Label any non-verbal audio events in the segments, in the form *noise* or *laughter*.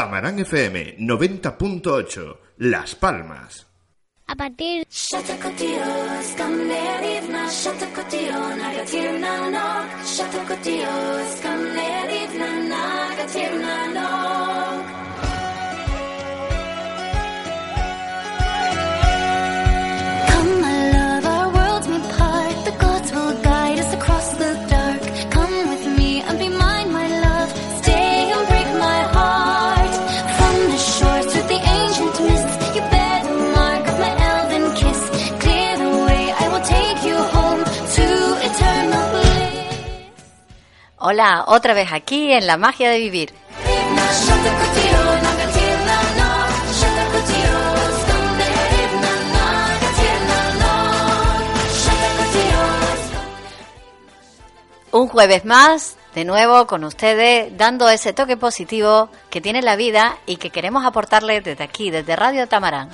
Tamarán FM 90.8 Las Palmas. A partir Hola, otra vez aquí en La Magia de Vivir. Un jueves más, de nuevo con ustedes, dando ese toque positivo que tiene la vida y que queremos aportarle desde aquí, desde Radio Tamarán.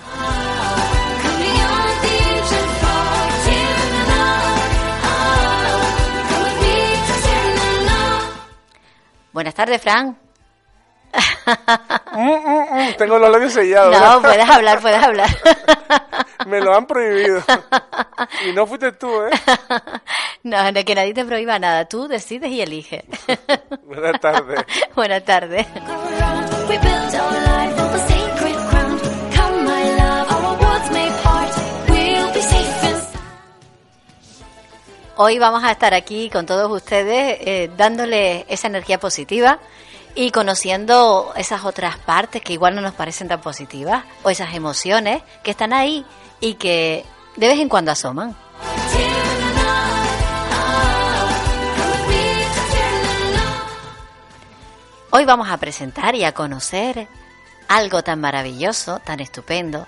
Buenas tardes, Fran. Tengo los labios sellados. No, puedes hablar, puedes hablar. *laughs* Me lo han prohibido. Y no fuiste tú, ¿eh? No, de que nadie te prohíba nada. Tú decides y eliges. Buenas tardes. Buenas tardes. Hoy vamos a estar aquí con todos ustedes eh, dándoles esa energía positiva y conociendo esas otras partes que igual no nos parecen tan positivas o esas emociones que están ahí y que de vez en cuando asoman. Hoy vamos a presentar y a conocer algo tan maravilloso, tan estupendo,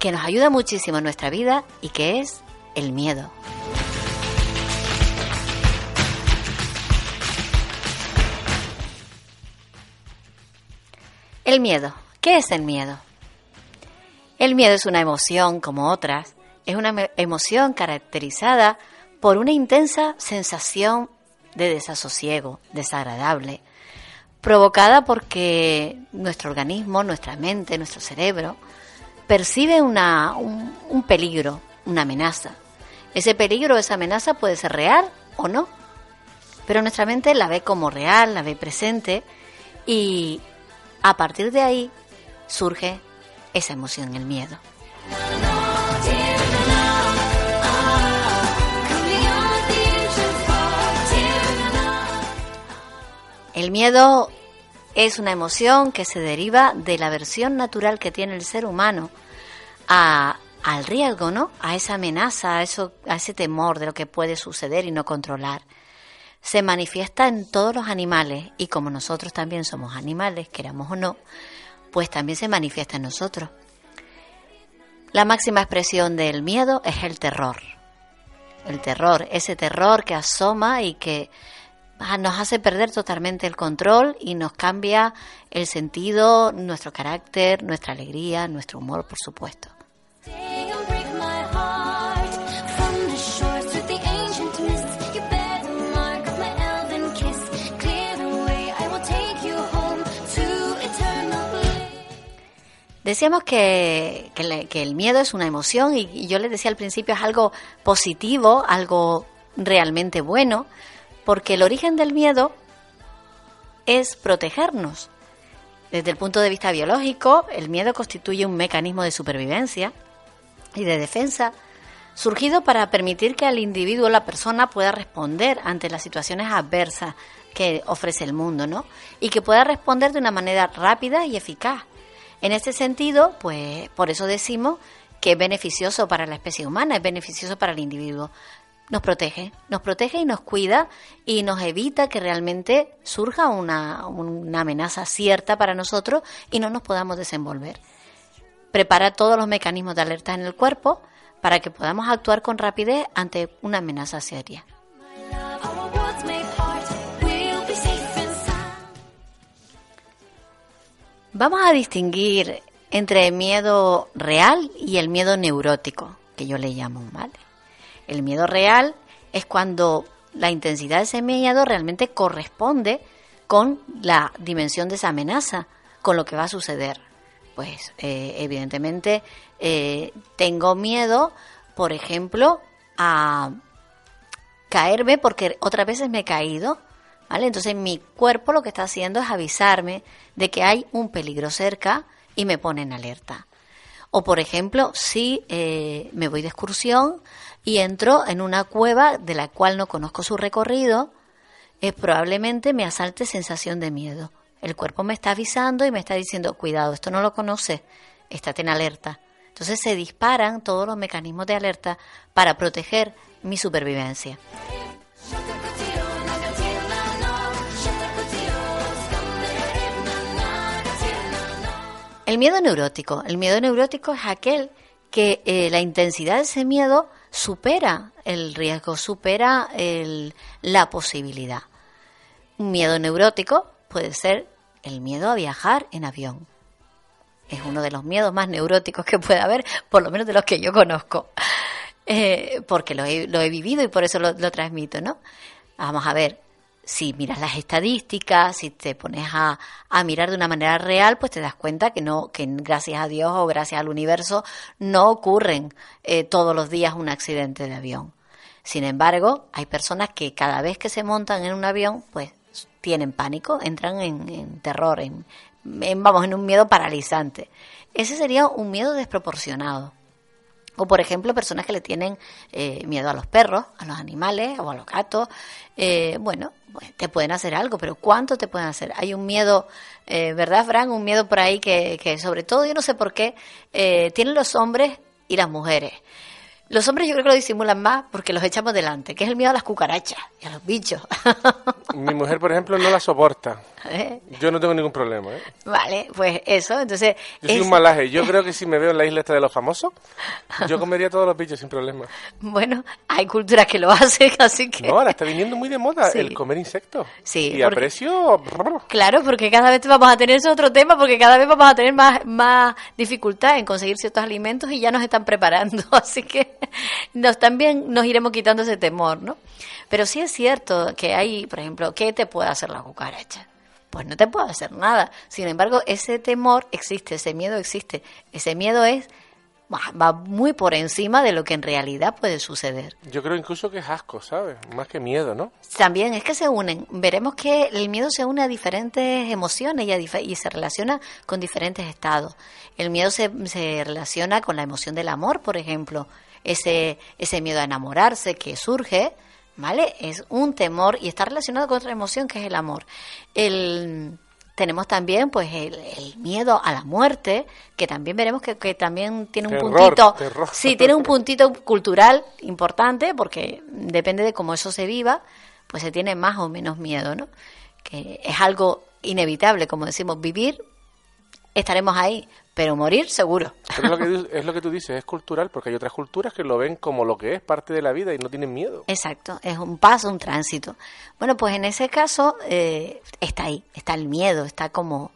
que nos ayuda muchísimo en nuestra vida y que es el miedo. El miedo. ¿Qué es el miedo? El miedo es una emoción como otras. Es una emoción caracterizada por una intensa sensación de desasosiego, desagradable, provocada porque nuestro organismo, nuestra mente, nuestro cerebro percibe una, un, un peligro, una amenaza. Ese peligro o esa amenaza puede ser real o no, pero nuestra mente la ve como real, la ve presente y a partir de ahí surge esa emoción, el miedo. El miedo es una emoción que se deriva de la aversión natural que tiene el ser humano a, al riesgo, ¿no? A esa amenaza, a, eso, a ese temor de lo que puede suceder y no controlar. Se manifiesta en todos los animales y como nosotros también somos animales, queramos o no, pues también se manifiesta en nosotros. La máxima expresión del miedo es el terror. El terror, ese terror que asoma y que ah, nos hace perder totalmente el control y nos cambia el sentido, nuestro carácter, nuestra alegría, nuestro humor, por supuesto. Decíamos que, el miedo es una emoción y, yo les decía al principio es algo positivo, algo realmente bueno, porque el origen del miedo es protegernos. Desde el punto de vista biológico, el miedo constituye un mecanismo de supervivencia y de defensa surgido para permitir que el individuo, la persona, pueda responder ante las situaciones adversas que ofrece el mundo, ¿no? Y que pueda responder de una manera rápida y eficaz. En este sentido, pues por eso decimos que es beneficioso para la especie humana, es beneficioso para el individuo. nos protege, nos protege y nos cuida y nos evita que realmente surja una, una amenaza cierta para nosotros y no nos podamos desenvolver. Prepara todos los mecanismos de alerta en el cuerpo para que podamos actuar con rapidez ante una amenaza seria. Vamos a distinguir entre miedo real y el miedo neurótico, que yo le llamo, ¿vale? El miedo real es cuando la intensidad de ese miedo realmente corresponde con la dimensión de esa amenaza, con lo que va a suceder. Pues eh, evidentemente eh, tengo miedo, por ejemplo, a caerme porque otras veces me he caído, Entonces mi cuerpo lo que está haciendo es avisarme de que hay un peligro cerca y me pone en alerta. O por ejemplo, si eh, me voy de excursión y entro en una cueva de la cual no conozco su recorrido, eh, probablemente me asalte sensación de miedo. El cuerpo me está avisando y me está diciendo, cuidado, esto no lo conoces, estate en alerta. Entonces se disparan todos los mecanismos de alerta para proteger mi supervivencia. El miedo neurótico. El miedo neurótico es aquel que eh, la intensidad de ese miedo supera el riesgo, supera el- la posibilidad. Un miedo neurótico puede ser el miedo a viajar en avión. Es uno de los miedos más neuróticos que puede haber, por lo menos de los que yo conozco. Eh, porque lo he, lo he vivido y por eso lo, lo transmito, ¿no? Vamos a ver, si miras las estadísticas, si te pones a, a mirar de una manera real, pues te das cuenta que no, que gracias a Dios o gracias al universo no ocurren eh, todos los días un accidente de avión. Sin embargo, hay personas que cada vez que se montan en un avión, pues tienen pánico, entran en, en terror, en, vamos, en un miedo paralizante. Ese sería un miedo desproporcionado. O, por ejemplo, personas que le tienen eh, miedo a los perros, a los animales o a los gatos. Eh, bueno, pues, te pueden hacer algo, pero ¿cuánto te pueden hacer? Hay un miedo, eh, ¿verdad, Fran? Un miedo por ahí que, que sobre todo, yo no sé por qué, eh, tienen los hombres y las mujeres. Los hombres yo creo que lo disimulan más porque los echamos delante, que es el miedo a las cucarachas y a los bichos. *laughs* Mi mujer, por ejemplo, no la soporta. ¿Eh? Yo no tengo ningún problema. ¿eh? Vale, pues eso, entonces... Yo soy es- un malaje. Yo creo que si me veo en la isla esta de los famosos, yo comería todos los bichos sin problema. *laughs* Bueno, hay culturas que lo *laughs* hacen, así que... No, ahora está viniendo muy de moda Sí. el comer insectos. Sí, Y a porque- precio... Claro, porque cada vez vamos a tener ese otro tema, porque cada vez vamos a tener más, más dificultad en conseguir ciertos alimentos y ya nos están preparando, así que *laughs* nos también nos iremos quitando ese temor, ¿no? Pero sí es cierto que hay, por ejemplo, ¿qué te puede hacer la cucaracha? Pues no te puede hacer nada. Sin embargo, ese temor existe, ese miedo existe. Ese miedo es va muy por encima de lo que en realidad puede suceder. Yo creo incluso que es asco, ¿sabes? Más que miedo, ¿no? También es que se unen. Veremos que el miedo se une a diferentes emociones y, a dife- y se relaciona con diferentes estados. El miedo se, se relaciona con la emoción del amor, por ejemplo. Ese, ese miedo a enamorarse que surge, ¿vale? Es un temor y está relacionado con otra emoción que es el amor. El, tenemos también pues el, el miedo a la muerte, que también veremos que, que también tiene un Terror, puntito. terror. Sí, tiene un puntito cultural importante porque depende de cómo eso se viva, pues se tiene más o menos miedo, ¿no? Que es algo inevitable, como decimos, vivir, estaremos ahí, pero morir seguro. Pero es lo, que, du- es lo que tú dices, es cultural, porque hay otras culturas que lo ven como lo que es parte de la vida y no tienen miedo. Exacto, es un paso, un tránsito. Bueno, pues en ese caso eh, está ahí, está el miedo, está como,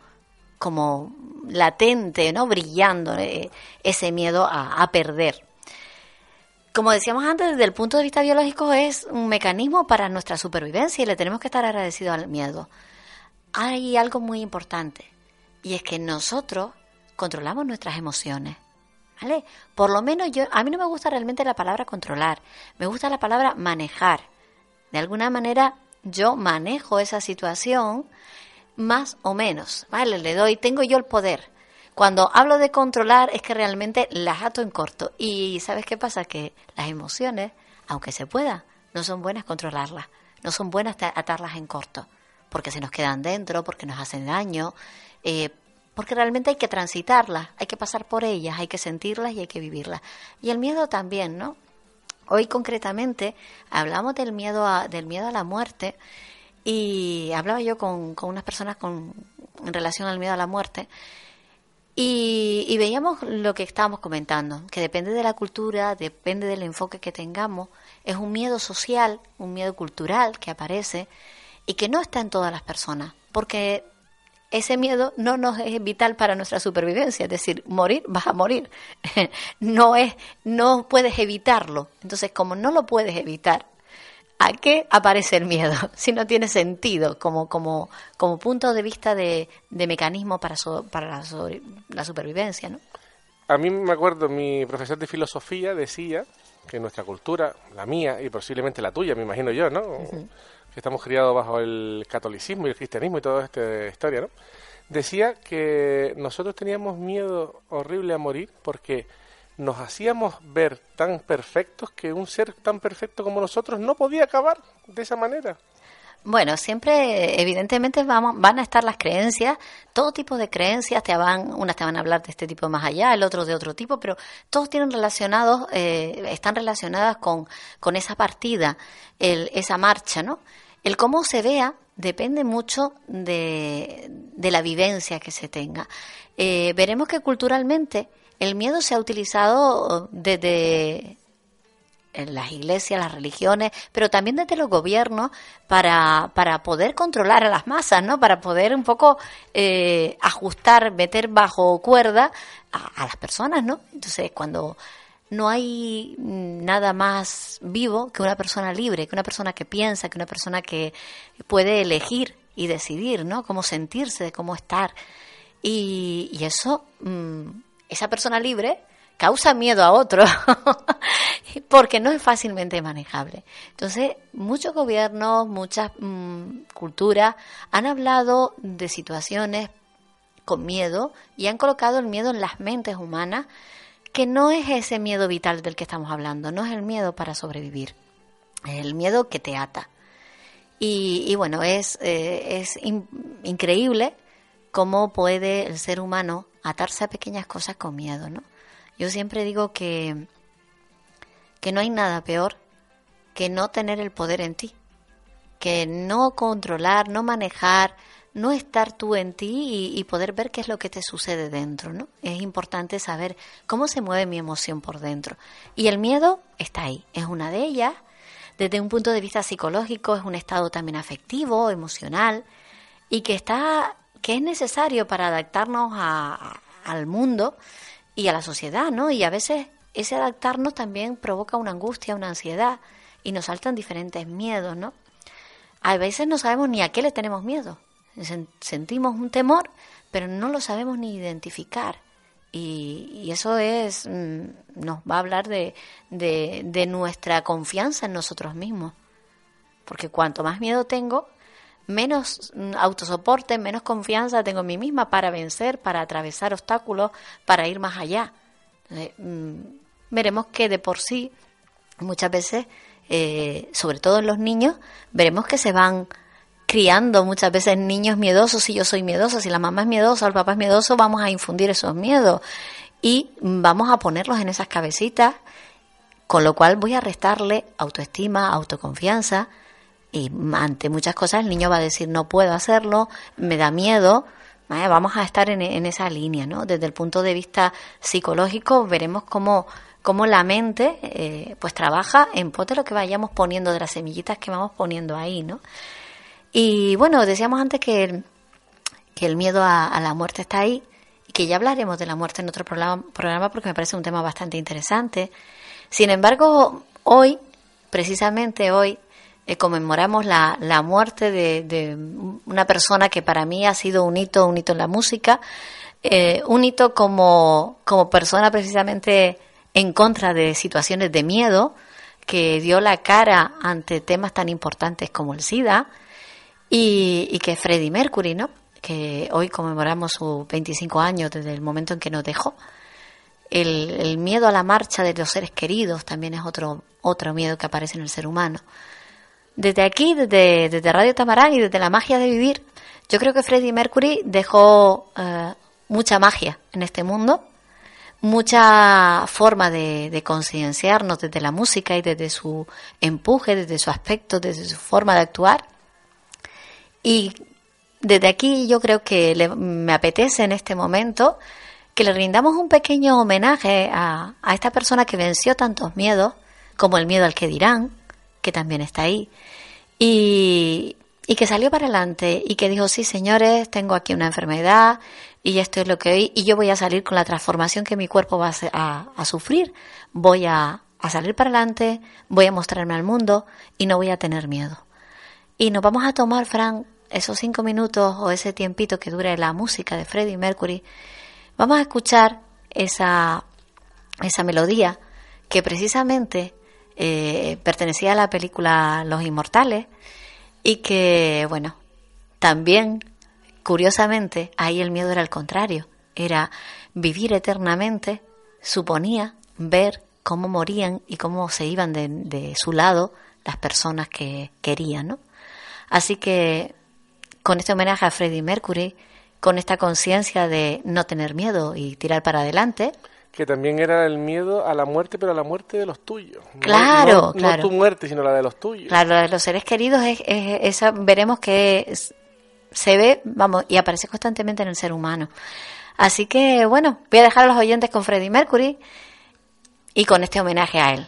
como latente, ¿no? Brillando eh, ese miedo a, a perder. Como decíamos antes, desde el punto de vista biológico es un mecanismo para nuestra supervivencia y le tenemos que estar agradecidos al miedo. Hay algo muy importante y es que nosotros controlamos nuestras emociones. ¿Vale? Por lo menos yo, a mí no me gusta realmente la palabra controlar, me gusta la palabra manejar. De alguna manera yo manejo esa situación más o menos, ¿vale? Le doy, tengo yo el poder. Cuando hablo de controlar es que realmente las ato en corto. Y ¿sabes qué pasa? Que las emociones, aunque se pueda, no son buenas controlarlas, no son buenas ta- atarlas en corto, porque se nos quedan dentro, porque nos hacen daño, eh, porque realmente hay que transitarlas, hay que pasar por ellas, hay que sentirlas y hay que vivirlas. Y el miedo también, ¿no? Hoy concretamente hablamos del miedo a, del miedo a la muerte y hablaba yo con, con unas personas con, en relación al miedo a la muerte y, y veíamos lo que estábamos comentando, que depende de la cultura, depende del enfoque que tengamos, es un miedo social, un miedo cultural que aparece y que no está en todas las personas, porque ese miedo no nos es vital para nuestra supervivencia, es decir, morir, vas a morir. *laughs* no es, no puedes evitarlo. Entonces, como no lo puedes evitar, ¿a qué aparece el miedo? *laughs* Si no tiene sentido como, como, como punto de vista de, de mecanismo para, so- para la, sobre- la supervivencia, ¿no? A mí me acuerdo, mi profesor de filosofía decía que nuestra cultura, la mía y posiblemente la tuya, me imagino yo, ¿no? Que estamos criados bajo el catolicismo y el cristianismo y toda esta historia, ¿no? Decía que nosotros teníamos miedo horrible a morir porque nos hacíamos ver tan perfectos que un ser tan perfecto como nosotros no podía acabar de esa manera. Bueno, siempre, evidentemente, vamos, van a estar las creencias, todo tipo de creencias, te van, unas te van a hablar de este tipo más allá, el otro de otro tipo, pero todos tienen relacionados, eh, están relacionadas con, con esa partida, el, esa marcha, ¿no? El cómo se vea depende mucho de, de la vivencia que se tenga. Eh, veremos que culturalmente el miedo se ha utilizado desde en las iglesias, las religiones, pero también desde los gobiernos para, para poder controlar a las masas, ¿no? Para poder un poco eh, ajustar, meter bajo cuerda a, las personas, ¿no? Entonces, cuando no hay mm, nada más vivo que una persona libre, que una persona que piensa, que una persona que puede elegir y decidir, ¿no? Cómo sentirse, cómo estar. Y, y eso, mm, esa persona libre causa miedo a otro *laughs* porque no es fácilmente manejable. Entonces, muchos gobiernos, muchas mm, culturas han hablado de situaciones con miedo y han colocado el miedo en las mentes humanas, que no es ese miedo vital del que estamos hablando, no es el miedo para sobrevivir, es el miedo que te ata. Y, bueno, es, eh, es in- increíble cómo puede el ser humano atarse a pequeñas cosas con miedo, ¿no? Yo siempre digo que, que no hay nada peor que no tener el poder en ti, que no controlar, no manejar, no estar tú en ti y, poder ver qué es lo que te sucede dentro, ¿no? Es importante saber cómo se mueve mi emoción por dentro. Y el miedo está ahí, es una de ellas. Desde un punto de vista psicológico es un estado también afectivo, emocional y que está que es necesario para adaptarnos a- al mundo y a la sociedad, ¿no? Y a veces ese adaptarnos también provoca una angustia, una ansiedad y nos saltan diferentes miedos, ¿no? A veces no sabemos ni a qué le tenemos miedo. Sen- Sentimos un temor, pero no lo sabemos ni identificar. Y, y eso es, mm, nos va a hablar de, de nuestra confianza en nosotros mismos. Porque cuanto más miedo tengo, menos mm, autosoporte, menos confianza tengo en mí misma para vencer, para atravesar obstáculos, para ir más allá. Entonces, mm, veremos que de por sí, muchas veces, eh, sobre todo en los niños, veremos que se van criando muchas veces niños miedosos. Si yo soy miedosa, si la mamá es miedosa o el papá es miedoso, vamos a infundir esos miedos y vamos a ponerlos en esas cabecitas, con lo cual voy a restarle autoestima, autoconfianza y ante muchas cosas el niño va a decir no puedo hacerlo, me da miedo. Vamos a estar en, en esa línea, ¿no? Desde el punto de vista psicológico veremos cómo, cómo la mente eh, pues trabaja en pos de lo que vayamos poniendo, de las semillitas que vamos poniendo ahí, ¿no? Y bueno, decíamos antes que el, que el miedo a, a la muerte está ahí y que ya hablaremos de la muerte en otro programa, programa porque me parece un tema bastante interesante. Sin embargo, hoy, precisamente hoy, eh, conmemoramos la, la muerte de, de una persona que para mí ha sido un hito, un hito en la música, eh, un hito como, como persona precisamente en contra de situaciones de miedo, que dio la cara ante temas tan importantes como el SIDA, y, y que Freddie Mercury, ¿no? Que hoy conmemoramos sus 25 años desde el momento en que nos dejó. El, el miedo a la marcha de los seres queridos también es otro, otro miedo que aparece en el ser humano. Desde aquí, desde, desde Radio Tamarán y desde la magia de vivir, yo creo que Freddie Mercury dejó eh, mucha magia en este mundo mucha forma de, concienciarnos desde la música y desde su empuje, desde su aspecto, desde su forma de actuar. Y desde aquí yo creo que le- me apetece en este momento que le rindamos un pequeño homenaje a esta persona que venció tantos miedos, como el miedo al que dirán, que también está ahí, y, y que salió para adelante y que dijo, sí, señores, tengo aquí una enfermedad y esto es lo que hoy, y yo voy a salir con la transformación que mi cuerpo va a, a- a sufrir, voy a, a salir para adelante, voy a mostrarme al mundo y no voy a tener miedo. Y nos vamos a tomar, Fran, esos cinco minutos o ese tiempito que dure la música de Freddie Mercury. Vamos a escuchar esa, esa melodía que precisamente eh, pertenecía a la película Los Inmortales y que, bueno, también, curiosamente, ahí el miedo era el contrario. Era vivir eternamente, suponía ver cómo morían y cómo se iban de, de su lado las personas que querían, ¿no? Así que con este homenaje a Freddie Mercury, con esta conciencia de no tener miedo y tirar para adelante, Que también era el miedo a la muerte, pero a la muerte de los tuyos. No- Claro, no, claro. No tu muerte, sino la de los tuyos. claro, la de los seres queridos es, es- esa veremos que es- se ve, vamos, y aparece constantemente en el ser humano. Así que bueno, voy a dejar a los oyentes con Freddie Mercury y con este homenaje a él.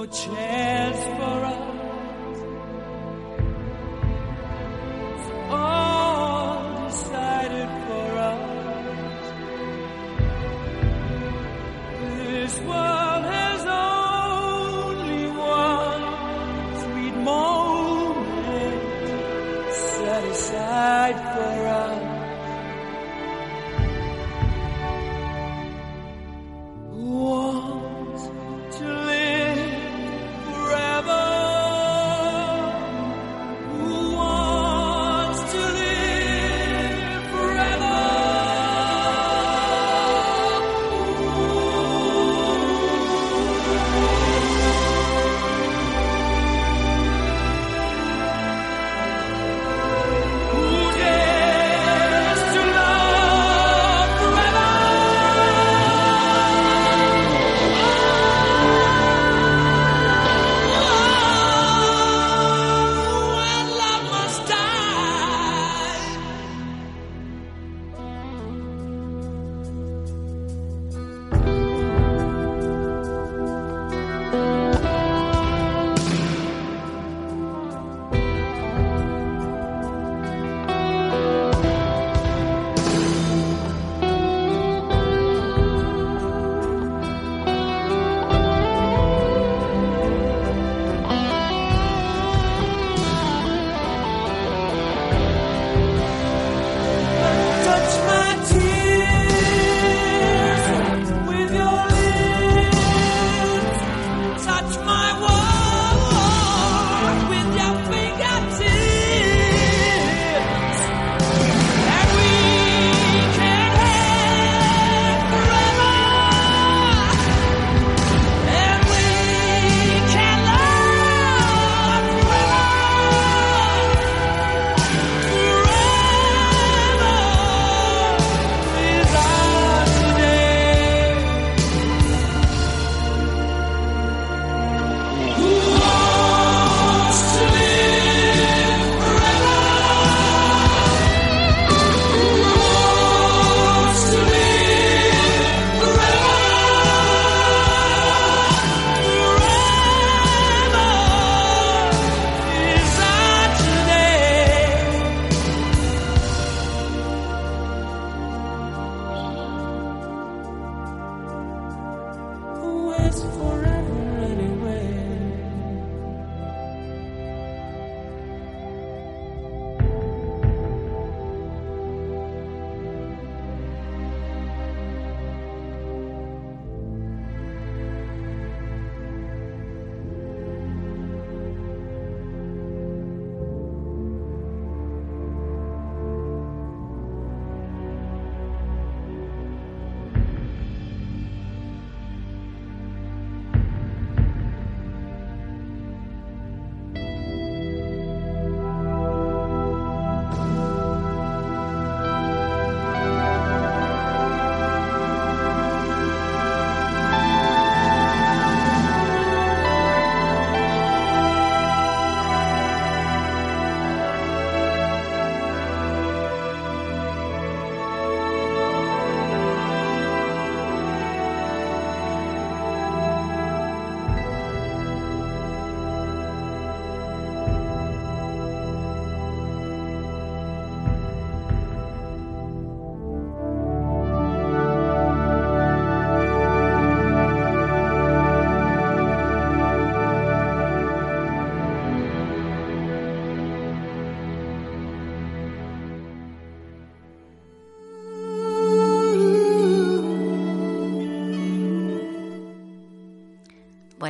No chance for us. It's all decided for us. This world has only one sweet moment set aside for us.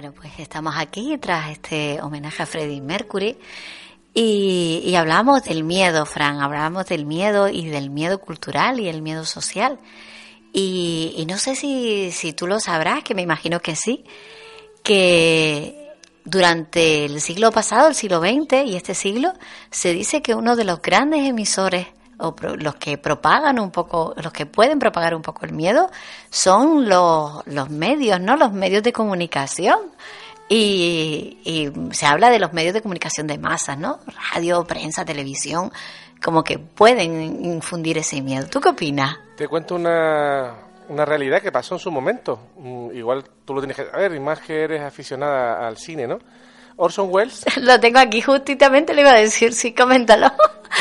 Bueno, pues estamos aquí tras este homenaje a Freddie Mercury y, y hablamos del miedo, Fran, hablamos del miedo y del miedo cultural y el miedo social. Y, no sé si, si tú lo sabrás, que me imagino que sí, que durante el siglo pasado, el siglo XX y este siglo, se dice que uno de los grandes emisores o pro- los que propagan un poco, los que pueden propagar un poco el miedo, son los, los medios, ¿no? Los medios de comunicación. Y, y se habla de los medios de comunicación de masas, ¿no? Radio, prensa, televisión, como que pueden infundir ese miedo. ¿Tú qué opinas? Te cuento una, una realidad que pasó en su momento. Mm, Igual tú lo tienes que saber, y más que eres aficionada al cine, ¿no? Orson Welles *laughs* Lo tengo aquí justamente, le iba a decir, sí, coméntalo.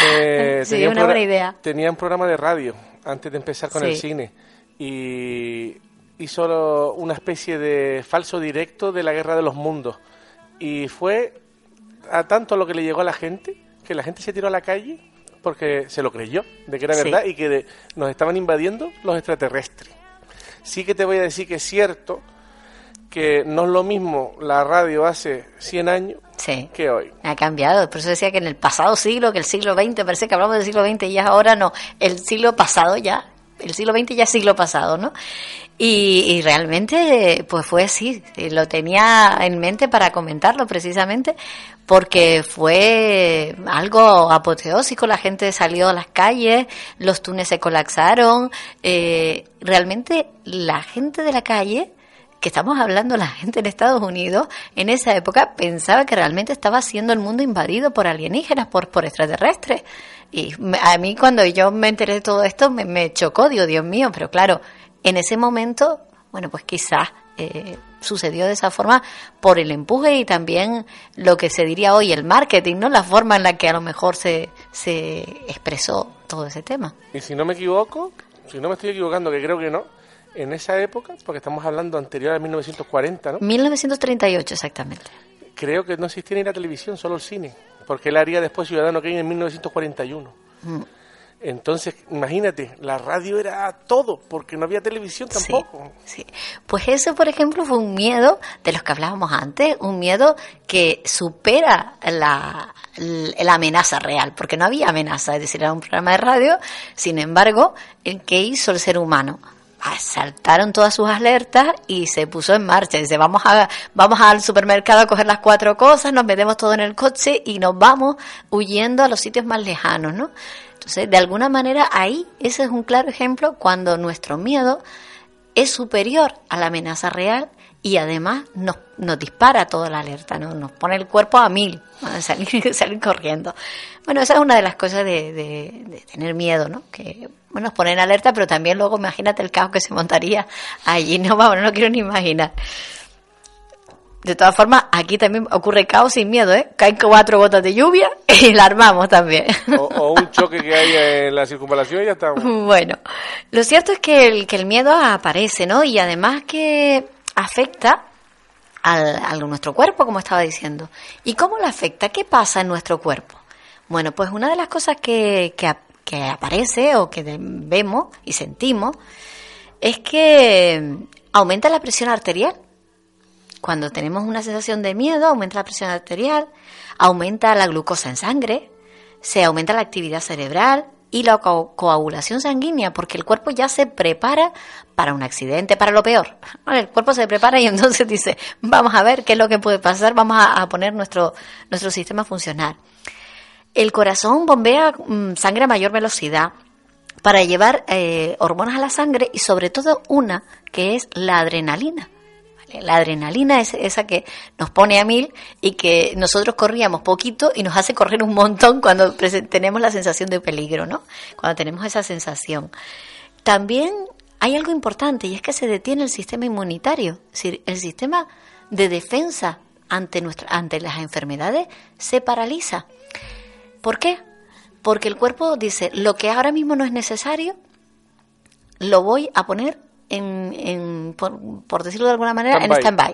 Eh, sí, tenía un una buena idea. Tenía un programa de radio antes de empezar con el cine y hizo una especie de falso directo de la Guerra de los Mundos y fue a tanto lo que le llegó a la gente que la gente se tiró a la calle porque se lo creyó de que era Sí. verdad y que de- nos estaban invadiendo los extraterrestres. Sí que te voy a decir que es cierto que no es lo mismo la radio hace 100 años Sí. que hoy. Ha cambiado, por eso decía que en el pasado siglo, que el siglo XX, parece que hablamos del siglo XX y ya ahora no, el siglo pasado ya, el siglo XX ya es siglo pasado, ¿no? Y, y realmente, pues fue así, eh, lo tenía en mente para comentarlo precisamente, porque fue algo apoteósico, la gente salió a las calles, los túneles se colapsaron, eh, realmente la gente de la calle que estamos hablando la gente en Estados Unidos, en esa época pensaba que realmente estaba siendo el mundo invadido por alienígenas, por, por extraterrestres. Y a mí cuando yo me enteré de todo esto me, me chocó, digo, Dios mío, pero claro, en ese momento, bueno, pues quizás eh, sucedió de esa forma por el empuje y también lo que se diría hoy, el marketing, ¿no? La forma en la que a lo mejor se, se expresó todo ese tema. Y si no me equivoco, si no me estoy equivocando, que creo que no, en esa época, porque estamos hablando anterior a 1940, ¿no? 1938 exactamente. Creo que no existía ni la televisión, solo el cine, porque él haría después Ciudadano Kane en 1941. Mm. Entonces, imagínate, la radio era todo, porque no había televisión tampoco. Sí, sí. Pues eso, por ejemplo, fue un miedo de los que hablábamos antes, un miedo que supera la, la amenaza real, porque no había amenaza, es decir, era un programa de radio, sin embargo, el que hizo el ser humano. Saltaron todas sus alertas y se puso en marcha. Dice, vamos a, vamos al supermercado a coger las cuatro cosas, nos metemos todo en el coche y nos vamos huyendo a los sitios más lejanos, ¿no? Entonces, de alguna manera, ahí, ese es un claro ejemplo cuando nuestro miedo es superior a la amenaza real y además nos, nos dispara toda la alerta, ¿no? nos pone el cuerpo a mil, a *laughs* salir, salir corriendo. Bueno, esa es una de las cosas de, de- de tener miedo, ¿no? Que bueno, nos pone en alerta, pero también luego imagínate el caos que se montaría allí, no, *laughs* vamos, no lo quiero ni imaginar. De todas formas, aquí también ocurre caos sin miedo, ¿eh? Caen cuatro gotas de lluvia *laughs* y la armamos también. O, o un choque que hay en la circunvalación y ya está. Bueno, lo cierto es que el, que el miedo aparece, ¿no? Y además que afecta al, nuestro cuerpo, como estaba diciendo. ¿Y cómo lo afecta? ¿Qué pasa en nuestro cuerpo? Bueno, pues una de las cosas que, que, ap- que aparece o que vemos y sentimos es que mm, aumenta la presión arterial. Cuando tenemos una sensación de miedo, aumenta la presión arterial, aumenta la glucosa en sangre, se aumenta la actividad cerebral y la co- coagulación sanguínea, porque el cuerpo ya se prepara para un accidente, para lo peor. *laughs* El cuerpo se prepara y entonces *laughs* dice, vamos a ver qué es lo que puede pasar, vamos a, a poner nuestro, nuestro sistema a funcionar. El corazón bombea mm, sangre a mayor velocidad para llevar eh, hormonas a la sangre y sobre todo una que es la adrenalina. La adrenalina es esa que nos pone a mil y que nosotros corríamos poquito y nos hace correr un montón cuando tenemos la sensación de peligro, ¿no? Cuando tenemos esa sensación. También hay algo importante y es que se detiene el sistema inmunitario, el sistema de defensa ante, nuestra, ante las enfermedades se paraliza. ¿Por qué? Porque el cuerpo dice, lo que ahora mismo no es necesario, lo voy a poner en, en- por, por decirlo de alguna manera, en stand-by.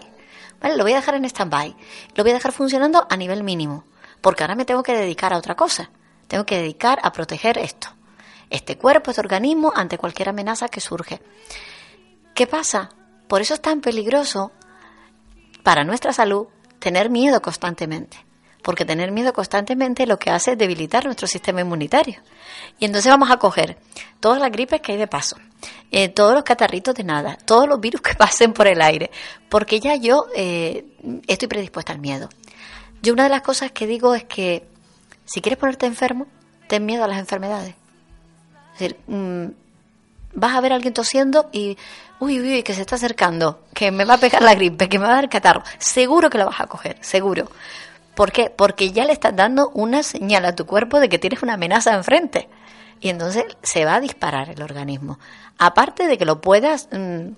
¿Vale? Lo voy a dejar en stand-by. Lo voy a dejar funcionando a nivel mínimo. Porque ahora me tengo que dedicar a otra cosa. Tengo que dedicar a proteger esto. Este cuerpo, este organismo, ante cualquier amenaza que surge. ¿Qué pasa? Por eso es tan peligroso para nuestra salud tener miedo constantemente. Porque tener miedo constantemente lo que hace es debilitar nuestro sistema inmunitario. Y entonces vamos a coger todas las gripes que hay de paso, eh, todos los catarritos de nada, todos los virus *laughs* que pasen por el aire, porque ya yo eh, estoy predispuesta al miedo. Yo una de las cosas que digo es que si quieres ponerte enfermo, ten miedo a las enfermedades. Es decir, mm, vas a ver a alguien tosiendo y, uy, uy, uy, que se está acercando, que me va a pegar la gripe, que me va a dar catarro. Seguro que lo vas a coger, seguro. ¿Por qué? Porque ya le estás dando una señal a tu cuerpo de que tienes una amenaza enfrente. Y entonces se va a disparar el organismo. Aparte de que lo puedas mm,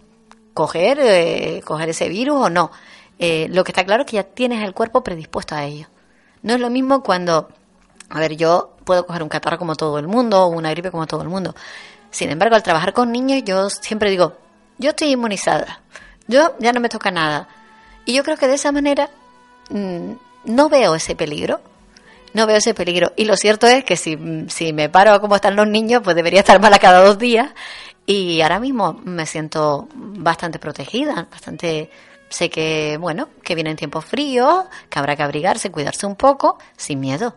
coger, eh, coger ese virus o no. Eh, lo que está claro es que ya tienes el cuerpo predispuesto a ello. No es lo mismo cuando, a ver, yo puedo coger un catarro como todo el mundo o una gripe como todo el mundo. Sin embargo, al trabajar con niños, yo siempre digo, yo estoy inmunizada, yo ya no me toca nada. Y yo creo que de esa manera mm, no veo ese peligro. No veo ese peligro. Y lo cierto es que si, si me paro a cómo están los niños, pues debería estar mala cada dos días. Y ahora mismo me siento bastante protegida, bastante sé que, bueno, que vienen tiempos fríos, que habrá que abrigarse, cuidarse un poco, sin miedo.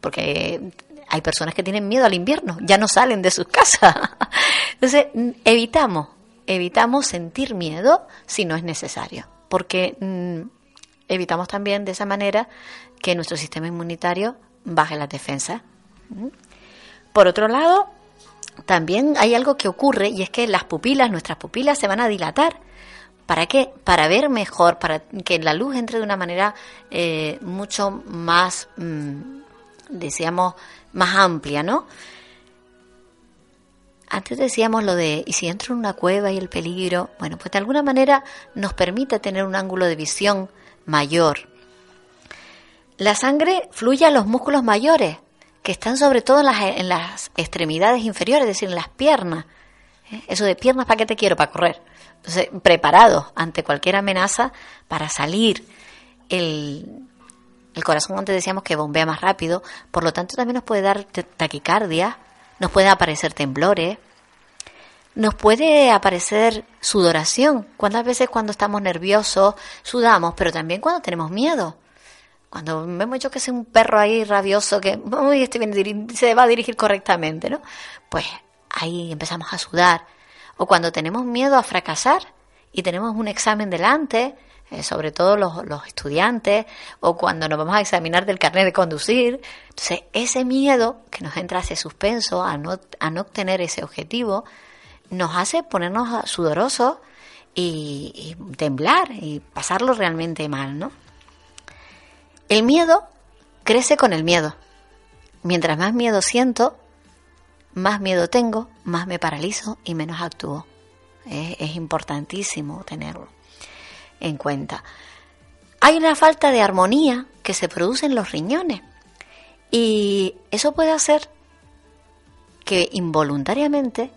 Porque hay personas que tienen miedo al invierno, ya no salen de sus *laughs* casas. Entonces, evitamos, evitamos sentir miedo si no es necesario. Porque mm, evitamos también de esa manera que nuestro sistema inmunitario baje las defensas. ¿Mm? Por otro lado, también hay algo que ocurre y es que las pupilas, nuestras pupilas se van a dilatar. ¿Para qué? Para ver mejor, para que la luz entre de una manera eh, mucho más, mm, decíamos, más amplia, ¿no? Antes decíamos lo de, ¿y si entro en una cueva y el peligro? Bueno, pues de alguna manera nos permite tener un ángulo de visión mayor. La sangre fluye a los músculos mayores, que están sobre todo en las, en las extremidades inferiores, es decir, en las piernas. ¿Eh? Eso de piernas, ¿para qué te quiero? Para correr. Entonces, preparados ante cualquier amenaza para salir. El, el corazón antes decíamos que bombea más rápido, por lo tanto también nos puede dar taquicardia, nos puede aparecer temblores, nos puede aparecer sudoración. ¿Cuántas veces cuando estamos nerviosos sudamos, pero también cuando tenemos miedo? Cuando vemos yo que es un perro ahí rabioso que este se va a dirigir correctamente, ¿no? Pues ahí empezamos a sudar. O cuando tenemos miedo a fracasar y tenemos un examen delante, eh, sobre todo los, estudiantes, o cuando nos vamos a examinar del carnet de conducir. Entonces, ese miedo que nos entra ese suspenso a no, a no obtener ese objetivo, nos hace ponernos sudorosos y, y temblar y pasarlo realmente mal, ¿no? El miedo crece con el miedo. Mientras más miedo siento, más miedo tengo, más me paralizo y menos actúo. Es, es importantísimo tenerlo en cuenta. Hay una falta de armonía que se produce en los riñones y eso puede hacer que involuntariamente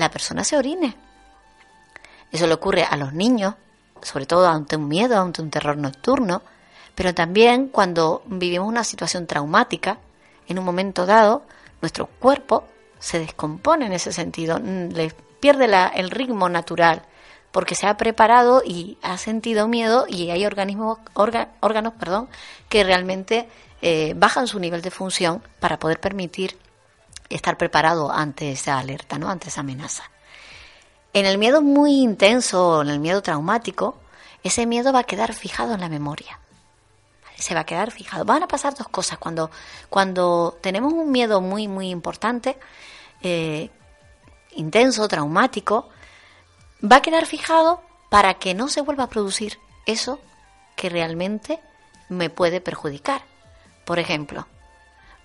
la persona se orine. Eso le ocurre a los niños, sobre todo ante un miedo, ante un terror nocturno, pero también cuando vivimos una situación traumática, en un momento dado, nuestro cuerpo se descompone en ese sentido, mm, le pierde la- el ritmo natural, porque se ha preparado y ha sentido miedo y hay organismos, orga- órganos perdón, que realmente eh, bajan su nivel de función para poder permitir estar preparado ante esa alerta, ¿no? ante esa amenaza. En el miedo muy intenso, en el miedo traumático, ese miedo va a quedar fijado en la memoria. Se va a quedar fijado. Van a pasar dos cosas. Cuando, cuando tenemos un miedo muy, muy importante, eh, intenso, traumático, va a quedar fijado para que no se vuelva a producir eso que realmente me puede perjudicar. Por ejemplo,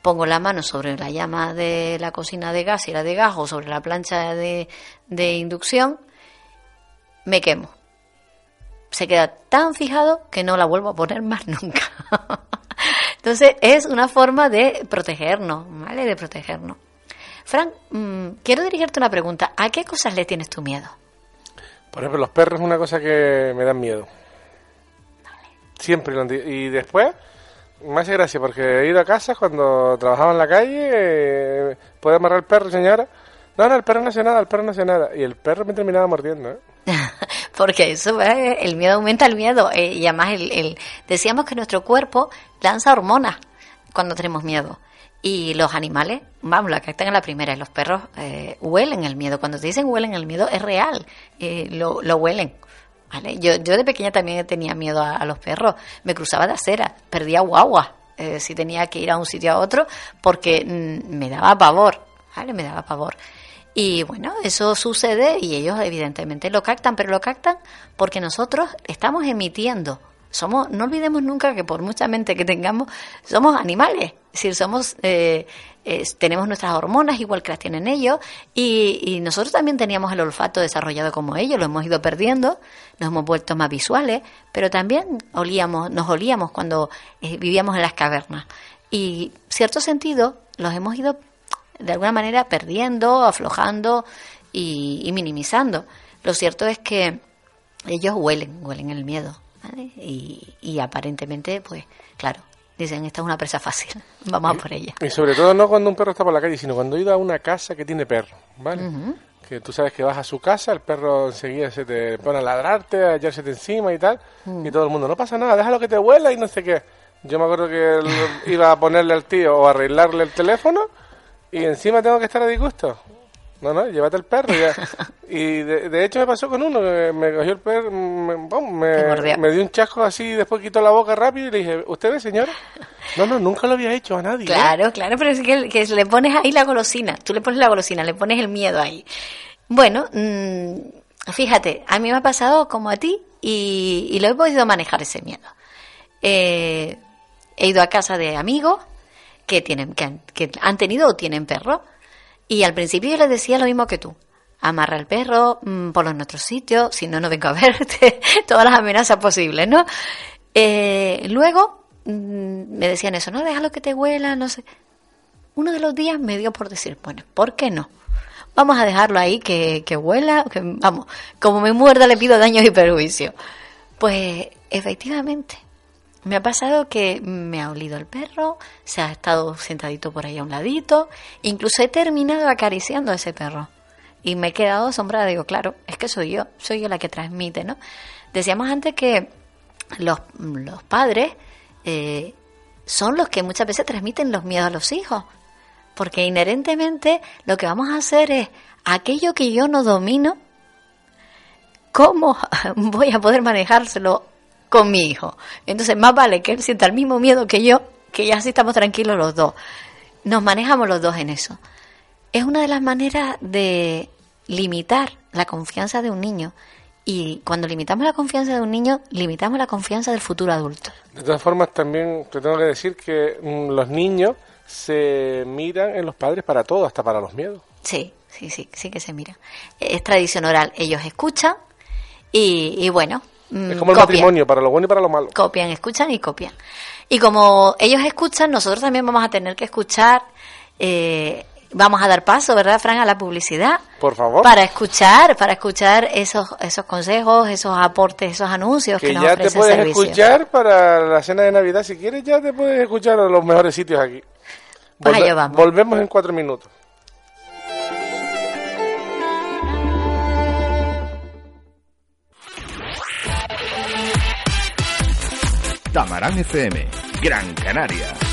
pongo la mano sobre la llama de la cocina de gas y la de gas o sobre la plancha de, de inducción, me quemo. Se queda tan fijado que no la vuelvo a poner más *laughs* nunca. Entonces es una forma de protegernos, ¿vale? De protegernos. Frank, mm, quiero dirigirte una pregunta. ¿A qué cosas le tienes tu miedo? Por ejemplo, los perros es una cosa que me dan miedo. Siempre. lo han di- Y después, me hace gracia porque he ido a casa cuando trabajaba en la calle, eh, puede amarrar el perro, señora. No, no, el perro no hace nada, el perro no hace nada. Y el perro me terminaba mordiendo, ¿eh? *laughs* porque eso, el miedo aumenta el miedo. eh, y además, el, el- decíamos que nuestro cuerpo lanza hormonas cuando tenemos miedo. Y los animales, vamos, la captan en la primera. Y los perros eh, huelen el miedo. Cuando te dicen huelen el miedo, es real. eh, lo, lo huelen. Yo, yo de pequeña también tenía miedo a, a los perros. Me cruzaba de acera, perdía guagua eh, si tenía que ir a un sitio a otro porque mm, me daba pavor. ¿vale? Me daba pavor. Y bueno, eso sucede y ellos evidentemente lo captan, pero lo captan porque nosotros estamos emitiendo. Somos, no olvidemos nunca que por mucha mente que tengamos, somos animales. Es somos, eh, tenemos nuestras hormonas igual que las tienen ellos y, y nosotros también teníamos el olfato desarrollado como ellos, lo hemos ido perdiendo, nos hemos vuelto más visuales, pero también olíamos, nos olíamos cuando eh, vivíamos en las cavernas. Y cierto sentido los hemos ido de alguna manera perdiendo, aflojando y, y minimizando. Lo cierto es que ellos huelen, huelen el miedo. ¿Vale? Y, y aparentemente, pues, claro, dicen, esta es una presa fácil, *laughs* vamos a por ella. Y sobre todo no cuando un perro está por la calle, sino cuando he ido a una casa que tiene perro, ¿vale? Que tú sabes que vas a su casa, el perro enseguida se te pone a ladrarte, a echársete encima y tal, y todo el mundo, no pasa nada, déjalo que te huela y no sé qué. Yo me acuerdo que él iba a ponerle al tío o a arreglarle el teléfono y encima tengo que estar a disgusto. No, no, llévate el perro ya. *laughs* Y de, de hecho me pasó con uno, que me cogió el perro, me, me- me dio un chasco así, después quitó la boca rápido y le dije, ¿usted ve, señora? *laughs* No, no, nunca lo había hecho a nadie. ¿eh? Claro, claro, pero es que, que le pones ahí la golosina, tú le pones la golosina, le pones el miedo ahí. Bueno, mm, fíjate, a mí me ha pasado como a ti y, y lo he podido manejar ese miedo. Eh, he ido a casa de amigos que tienen que han, que han tenido o tienen perro y al principio yo les decía lo mismo que tú. Amarra el perro, mm, ponlo en otro sitio, si no, no vengo a verte, *laughs* todas las amenazas posibles, ¿no? Eh, luego mm, me decían eso, no, déjalo que te huela, no sé. Uno de los días me dio por decir, bueno, ¿por qué no? Vamos a dejarlo ahí que, que huela, que, vamos, como me muerda le pido daños y perjuicios. Pues efectivamente, me ha pasado que me ha olido el perro, se ha estado sentadito por ahí a un ladito, incluso he terminado acariciando a ese perro. Y me he quedado asombrada, digo, claro, es que soy yo, soy yo la que transmite, ¿no? Decíamos antes que los, los padres eh, son los que muchas veces transmiten los miedos a los hijos. Porque inherentemente lo que vamos a hacer es aquello que yo no domino, ¿cómo *laughs* voy a poder manejárselo con mi hijo? Entonces, más vale que él sienta el mismo miedo que yo, que ya así estamos tranquilos los dos. Nos manejamos los dos en eso. Es una de las maneras de limitar la confianza de un niño. Y cuando limitamos la confianza de un niño, limitamos la confianza del futuro adulto. De todas formas, también te tengo que decir que mm, los niños se miran en los padres para todo, hasta para los miedos. Sí, sí, sí, sí que se mira. Es tradición oral. Ellos escuchan y, y bueno, Es como el copian. matrimonio, para lo bueno y para lo malo. Copian, escuchan y copian. Y como ellos escuchan, nosotros también vamos a tener que escuchar. eh, vamos a dar paso, ¿verdad, Fran, a la publicidad? Por favor. Para escuchar, para escuchar esos, esos consejos, esos aportes, esos anuncios que, que nos ya te puedes escuchar para la cena de Navidad. Si quieres, ya te puedes escuchar a los mejores sitios aquí. Pues allá vamos. Volvemos en cuatro minutos. Tamarán FM, Gran Canaria.